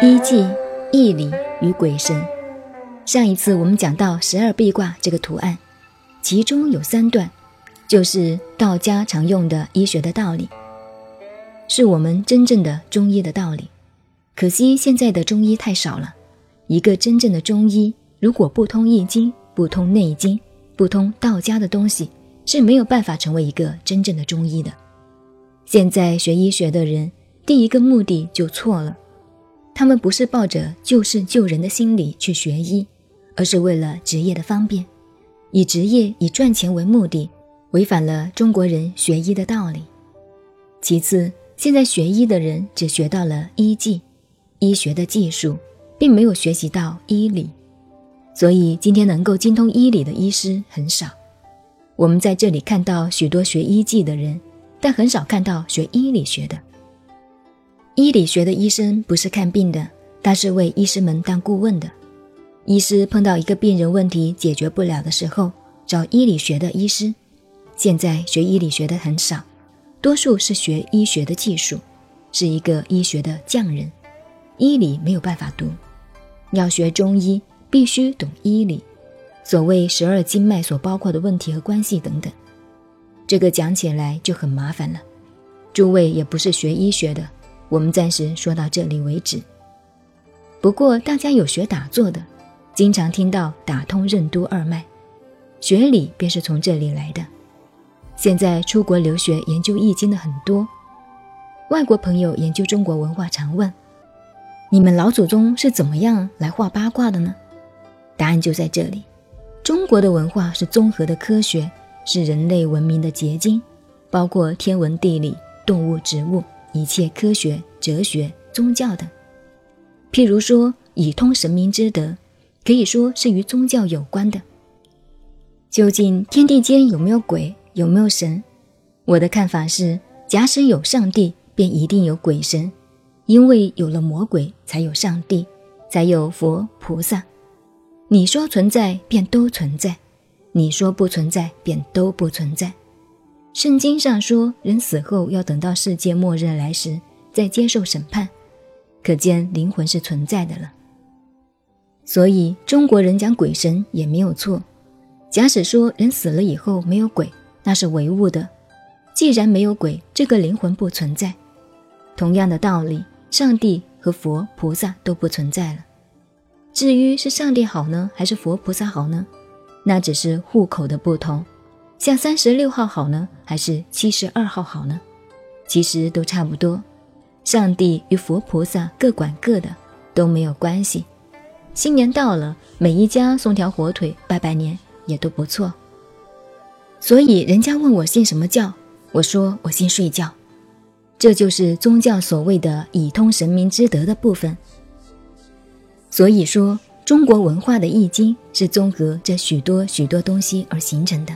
医纪、义理与鬼神。上一次我们讲到十二壁卦这个图案，其中有三段，就是道家常用的医学的道理，是我们真正的中医的道理。可惜现在的中医太少了，一个真正的中医如果不通易经、不通内经、不通道家的东西，是没有办法成为一个真正的中医的。现在学医学的人，第一个目的就错了。他们不是抱着救世救人的心理去学医，而是为了职业的方便，以职业以赚钱为目的，违反了中国人学医的道理。其次，现在学医的人只学到了医技，医学的技术，并没有学习到医理，所以今天能够精通医理的医师很少。我们在这里看到许多学医技的人，但很少看到学医理学的。医理学的医生不是看病的，他是为医师们当顾问的。医师碰到一个病人问题解决不了的时候，找医理学的医师。现在学医理学的很少，多数是学医学的技术，是一个医学的匠人。医理没有办法读，要学中医必须懂医理，所谓十二经脉所包括的问题和关系等等，这个讲起来就很麻烦了。诸位也不是学医学的。我们暂时说到这里为止。不过，大家有学打坐的，经常听到打通任督二脉，学理便是从这里来的。现在出国留学研究易经的很多，外国朋友研究中国文化常问：你们老祖宗是怎么样来画八卦的呢？答案就在这里。中国的文化是综合的科学，是人类文明的结晶，包括天文地理、动物植物。一切科学、哲学、宗教等，譬如说以通神明之德，可以说是与宗教有关的。究竟天地间有没有鬼，有没有神？我的看法是，假使有上帝，便一定有鬼神，因为有了魔鬼，才有上帝，才有佛菩萨。你说存在，便都存在；你说不存在，便都不存在。圣经上说，人死后要等到世界末日来时再接受审判，可见灵魂是存在的了。所以中国人讲鬼神也没有错。假使说人死了以后没有鬼，那是唯物的。既然没有鬼，这个灵魂不存在。同样的道理，上帝和佛菩萨都不存在了。至于是上帝好呢，还是佛菩萨好呢？那只是户口的不同。像三十六号好呢，还是七十二号好呢？其实都差不多。上帝与佛菩萨各管各的，都没有关系。新年到了，每一家送条火腿拜拜年也都不错。所以人家问我信什么教，我说我信睡觉。这就是宗教所谓的以通神明之德的部分。所以说，中国文化的易经是综合这许多许多东西而形成的。